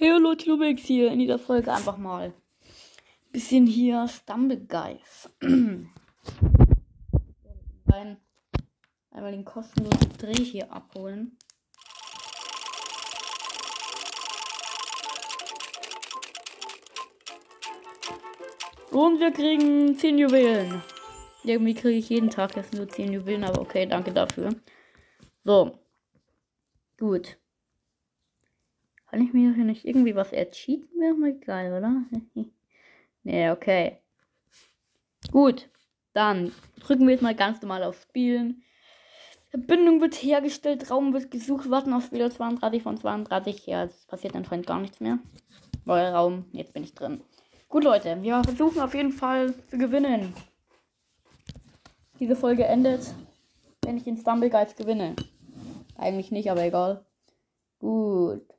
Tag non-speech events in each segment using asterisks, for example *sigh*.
Hey, hallo, Tlubix hier in dieser Folge einfach mal. Bisschen hier Stumble Guys. *clears throat* Einmal den kostenlosen Dreh hier abholen. Und wir kriegen 10 Juwelen. Irgendwie kriege ich jeden Tag jetzt nur 10 Juwelen, aber okay, danke dafür. So. Gut. Kann ich mir hier nicht irgendwie was ercheaten? Wäre mal geil, oder? *laughs* nee, okay. Gut. Dann drücken wir jetzt mal ganz normal auf Spielen. Verbindung wird hergestellt, Raum wird gesucht, warten auf Spieler 32 von 32. Ja, es passiert anscheinend gar nichts mehr. Neuer Raum, jetzt bin ich drin. Gut, Leute, wir versuchen auf jeden Fall zu gewinnen. Diese Folge endet, wenn ich den Stumble Guys gewinne. Eigentlich nicht, aber egal. Gut.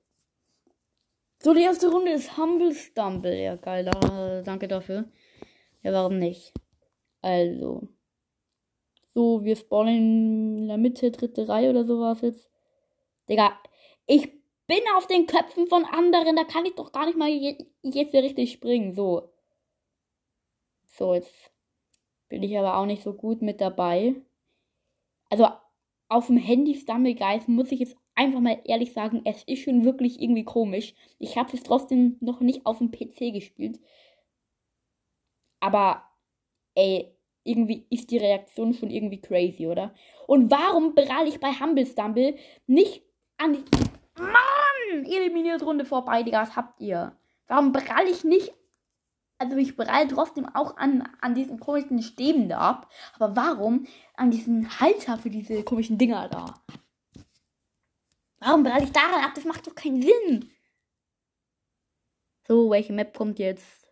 So, die erste Runde ist Humble Stumble. Ja, geil, da, danke dafür. Ja, warum nicht? Also. So, wir spawnen in der Mitte, dritte Reihe oder sowas jetzt. Digga, ich bin auf den Köpfen von anderen. Da kann ich doch gar nicht mal je, jetzt richtig springen. So. So, jetzt bin ich aber auch nicht so gut mit dabei. Also, auf dem Handy Stumblegeist muss ich jetzt einfach mal ehrlich sagen, es ist schon wirklich irgendwie komisch. Ich habe es trotzdem noch nicht auf dem PC gespielt. Aber, ey, irgendwie ist die Reaktion schon irgendwie crazy, oder? Und warum pralle ich bei Humble Stumble nicht an die. Mann! Eliminiert Runde vorbei, Digga, was habt ihr? Warum pralle ich nicht. Also ich pralle trotzdem auch an, an diesen komischen Stäben da ab. Aber warum an diesen Halter für diese komischen Dinger da? Warum pralle ich daran ab? Das macht doch keinen Sinn. So, welche Map kommt jetzt?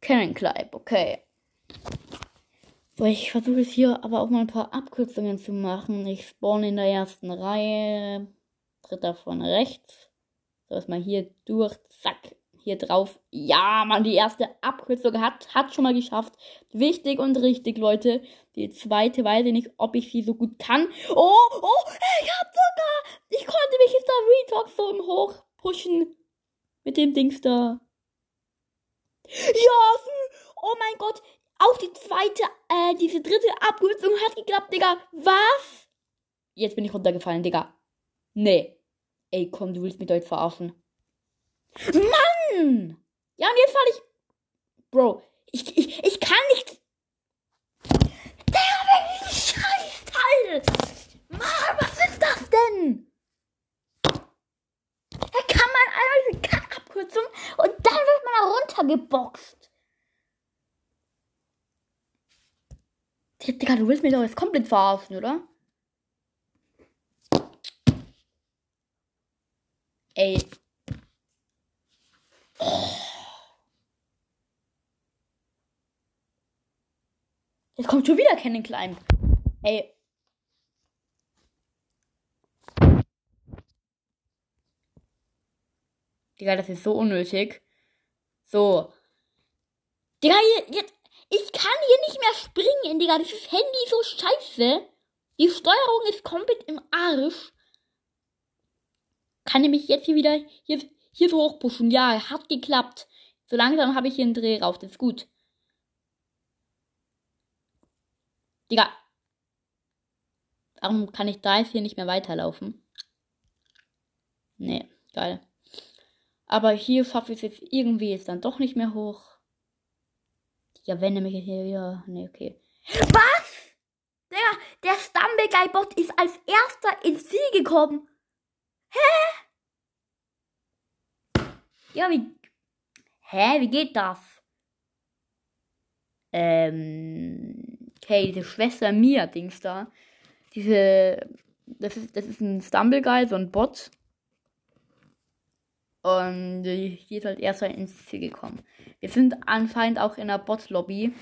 Cannon Clive, okay. So, ich versuche es hier aber auch mal ein paar Abkürzungen zu machen. Ich spawn in der ersten Reihe. Dritter von rechts. So, erstmal hier durch. Zack. Hier drauf. Ja, man, die erste Abkürzung hat, hat schon mal geschafft. Wichtig und richtig, Leute. Die zweite weiß ich nicht, ob ich sie so gut kann. Oh, oh, ich hab sogar. Ich konnte mich jetzt da Retalk so im Hoch pushen. Mit dem Dings da. Ja, oh mein Gott, auch die zweite, äh, diese dritte Abkürzung hat geklappt, Digga. Was? Jetzt bin ich runtergefallen, Digga. Nee. Ey, komm, du willst mich heute verarschen. Mann! Ja, und jetzt falle ich. Bro, ich, ich, ich kann nicht. Der Scheißteil! Mann, was ist das denn? Da kann man einmal diese Kackabkürzung und dann wird man da runtergeboxt. Digga, du willst mich doch jetzt komplett verarschen, oder? Ey. Jetzt kommt schon wieder Cannon Climb. Ey. Digga, das ist so unnötig. So. Digga, jetzt. Ich kann hier nicht mehr springen, Digga. Dieses Handy ist so scheiße. Die Steuerung ist komplett im Arsch. Kann ich mich jetzt hier wieder hier, hier so hochpushen? Ja, hat geklappt. So langsam habe ich hier einen Dreh rauf. Das ist gut. Digga. Warum kann ich da jetzt hier nicht mehr weiterlaufen? Nee, geil. Aber hier schaffe ich es jetzt irgendwie jetzt dann doch nicht mehr hoch. Ja, wenn nämlich hier, ja, nee, okay. Was? Der, der Stumbleguy-Bot ist als erster ins Ziel gekommen. Hä? Ja, wie. Hä, wie geht das? Ähm. Okay, diese Schwester Mia-Dings da. Diese. Das ist, das ist ein Stumbleguy, so ein Bot. Und die ist halt erst ins Ziel gekommen. Wir sind anscheinend auch in der Bot-Lobby.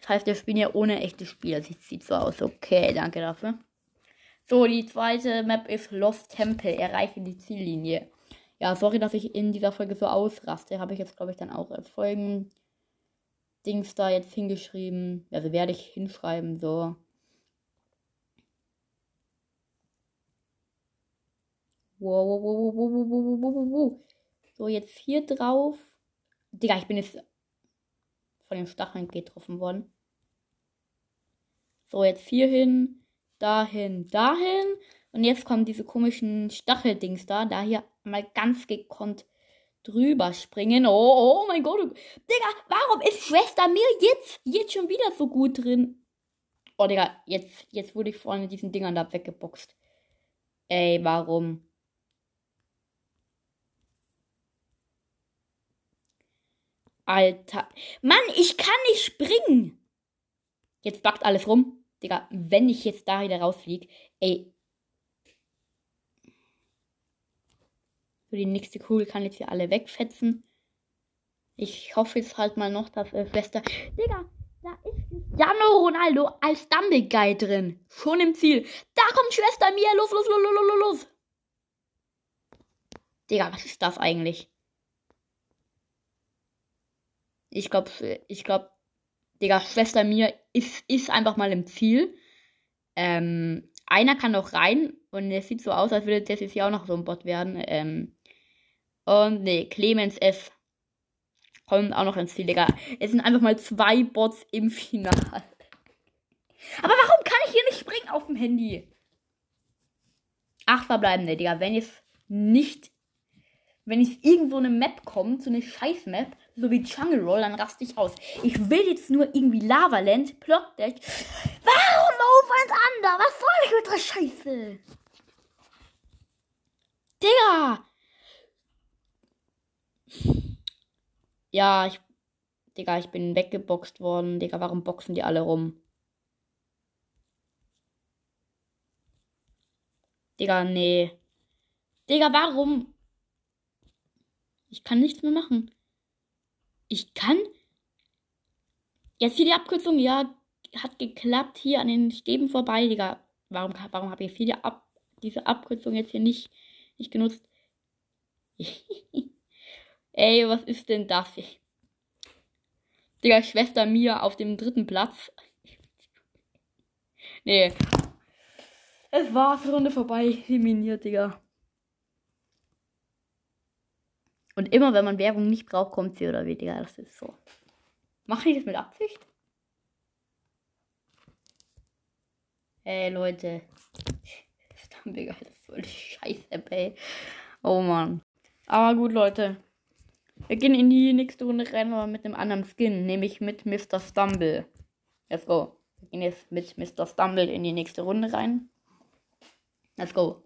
Das heißt, wir spielen ja ohne echtes Spiel. Das sieht so aus. Okay, danke dafür. So, die zweite Map ist Lost Temple. Erreiche die Ziellinie. Ja, sorry, dass ich in dieser Folge so ausraste. Habe ich jetzt, glaube ich, dann auch als Folgen Dings da jetzt hingeschrieben. Also werde ich hinschreiben, so. Wow, wow, wow, wow, wow, wow, wow, wow, wow. So, jetzt hier drauf. Digga, ich bin jetzt von den Stacheln getroffen worden. So, jetzt hier hin, dahin, dahin. Und jetzt kommen diese komischen Stacheldings da. Da hier mal ganz gekonnt drüber springen. Oh, oh mein Gott. Digga, warum ist Schwester mir jetzt, jetzt schon wieder so gut drin? Oh, Digga, jetzt, jetzt wurde ich vorne mit diesen Dingern da weggeboxt. Ey, warum? Alter. Mann, ich kann nicht springen. Jetzt backt alles rum. Digga, wenn ich jetzt da wieder rausfliege. Ey. Für die nächste Kugel kann jetzt hier alle wegfetzen. Ich hoffe jetzt halt mal noch, dass äh, Schwester. Digga, da ist Jano Ronaldo als Dumble Guy drin. Schon im Ziel. Da kommt Schwester Mia. Los, los, los, los, los, los. Digga, was ist das eigentlich? Ich glaube, ich glaube, Digga, Schwester mir ist, ist einfach mal im Ziel. Ähm, einer kann noch rein und es sieht so aus, als würde das jetzt hier auch noch so ein Bot werden. Ähm, und nee, Clemens F. kommt auch noch ins Ziel, Digga. Es sind einfach mal zwei Bots im Finale. Aber warum kann ich hier nicht springen auf dem Handy? Acht verbleibende, Digga. Wenn jetzt nicht wenn ich irgendwo eine Map komme, so eine Scheiß-Map, so wie Jungle Roll, dann raste ich aus. Ich will jetzt nur irgendwie Lavaland, Plotdeck. Warum Over Under? Was soll ich mit der Scheiße? Digga! Ja, ich. Digga, ich bin weggeboxt worden. Digga, warum boxen die alle rum? Digga, nee. Digga, warum? Ich kann nichts mehr machen. Ich kann. Jetzt hier die Abkürzung, ja, hat geklappt. Hier an den Stäben vorbei, Digga. Warum, warum habe ich viele Ab diese Abkürzung jetzt hier nicht, nicht genutzt? *laughs* Ey, was ist denn das? Digga, Schwester Mia auf dem dritten Platz. nee. Es war's, Runde vorbei. Eliminiert, Digga. Und immer wenn man Werbung nicht braucht, kommt sie oder weniger. Das ist so. Mache ich das mit Absicht? Ey, Leute. *laughs* Das ist voll Scheiße, ey. Oh Mann. Aber gut, Leute. Wir gehen in die nächste Runde rein, aber mit einem anderen Skin, nämlich mit Mr. Stumble. Let's go. Wir gehen jetzt mit Mr. Stumble in die nächste Runde rein. Let's go.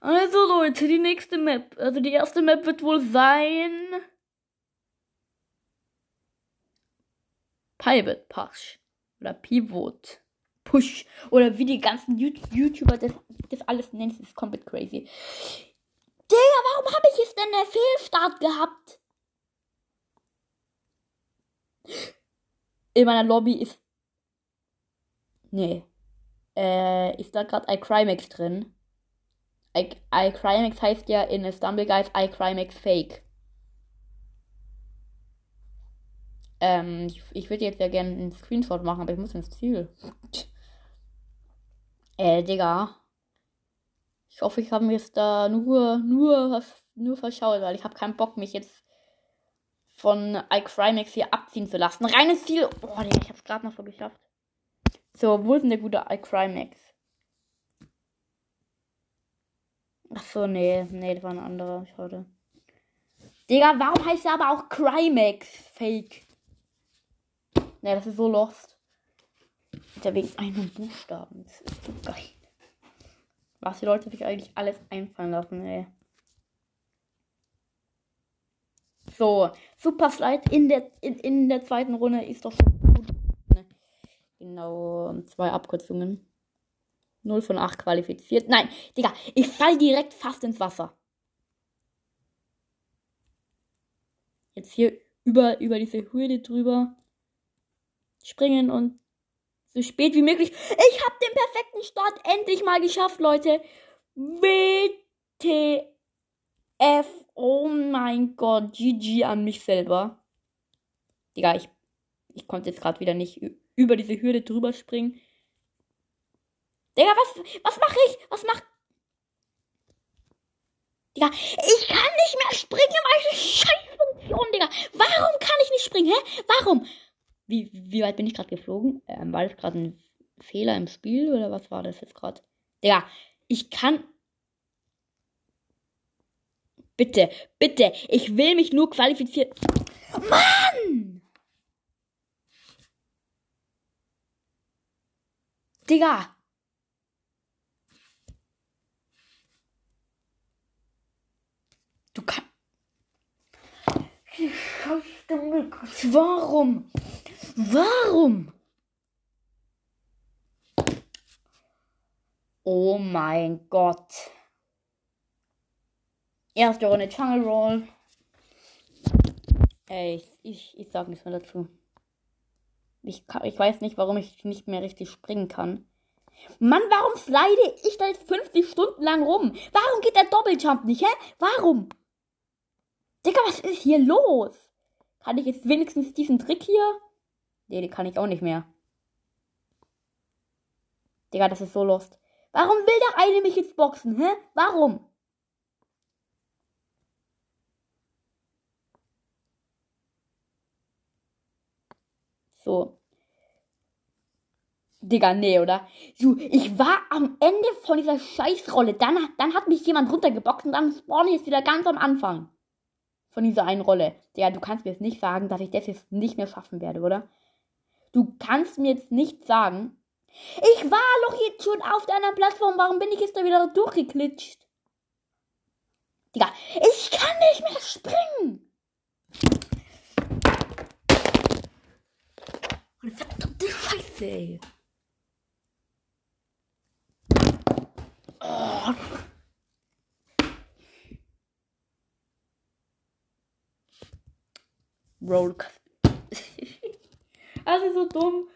Also Leute, die nächste Map. Also die erste Map wird wohl sein. Pivot Push. Oder Pivot Push. Oder wie die ganzen YouTuber das, das alles nennen. Das ist komplett crazy. Digga, warum habe ich jetzt denn der Fehlstart gehabt? In meiner Lobby ist. Nee. Äh, ist da gerade iCrimex drin? iCrimex heißt ja in Stumble Guys iCrimex Fake. Ähm, ich, ich würde jetzt ja gerne einen Screenshot machen, aber ich muss ins Ziel. äh, Digga. Ich hoffe, ich habe mir jetzt da nur, nur, nur verschaut, weil ich habe keinen Bock, mich jetzt von iCrimex hier abziehen zu lassen. Reines Ziel. Oh, Digga, ich hab's gerade noch so geschafft. So, wo ist denn der gute iCrimex? Ach so, nee, nee, das war ein anderer. Schade. Digga, warum heißt er aber auch Crimex Fake? Nee, das ist so lost. Ja, wegen einem Buchstaben. Das ist so geil. Was die Leute sich eigentlich alles einfallen lassen, ey. So, Super Slide in der, in, in der zweiten Runde ist doch schon gut. Ne? Genau, zwei Abkürzungen. 0 von 8 qualifiziert. Nein, Digga, ich fall direkt fast ins Wasser. Jetzt hier über, über diese Hürde drüber springen und so spät wie möglich. Ich hab den perfekten Start endlich mal geschafft, Leute. WTF. Oh mein Gott. GG an mich selber. Digga, ich, ich konnte jetzt gerade wieder nicht über diese Hürde drüber springen. Digga, was, was mache ich? Was mach. Digga, ich kann nicht mehr springen, meine Scheißfunktion, Digga. Warum kann ich nicht springen, hä? Warum? Wie, wie weit bin ich gerade geflogen? Ähm, war das gerade ein Fehler im Spiel oder was war das jetzt gerade? Digga, ich kann. Bitte, bitte, ich will mich nur qualifizieren. Mann! Digga! Du kannst. Warum? Warum? Oh mein Gott. Erste Runde Jungle Roll. Ey, ich, ich, sag nichts mehr dazu. Ich, kann, ich weiß nicht, warum ich nicht mehr richtig springen kann. Mann, warum slide ich da jetzt 50 Stunden lang rum? Warum geht der Doppeljump nicht, hä? Warum? Digga, was ist hier los? Kann ich jetzt wenigstens diesen Trick hier? Nee, den kann ich auch nicht mehr. Digga, das ist so lost. Warum will der eine mich jetzt boxen, hä? Warum? So. Digga, nee, oder? So, ich war am Ende von dieser Scheißrolle. Dann, dann hat mich jemand runtergeboxt und dann spawn ich jetzt wieder ganz am Anfang. Von dieser einen Rolle. Digga, du kannst mir jetzt nicht sagen, dass ich das jetzt nicht mehr schaffen werde, oder? Du kannst mir jetzt nicht sagen, ich war doch jetzt schon auf deiner Plattform, warum bin ich jetzt da wieder durchgeklitscht? Digga, ich kann nicht mehr springen. Verdammte Scheiße, ey. Oh. Roll. Also so dumm.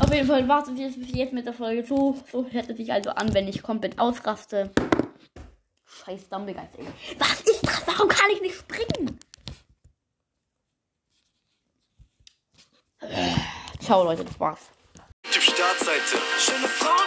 Auf jeden Fall war es jetzt bis jetzt mit der Folge. So, so hört es sich also an, wenn ich komplett ausraste. Scheiß Dumblegeist, ey. Was ist das? Warum kann ich nicht springen? Ciao, Leute, das war's. Typ Startseite. Schöne Frauen,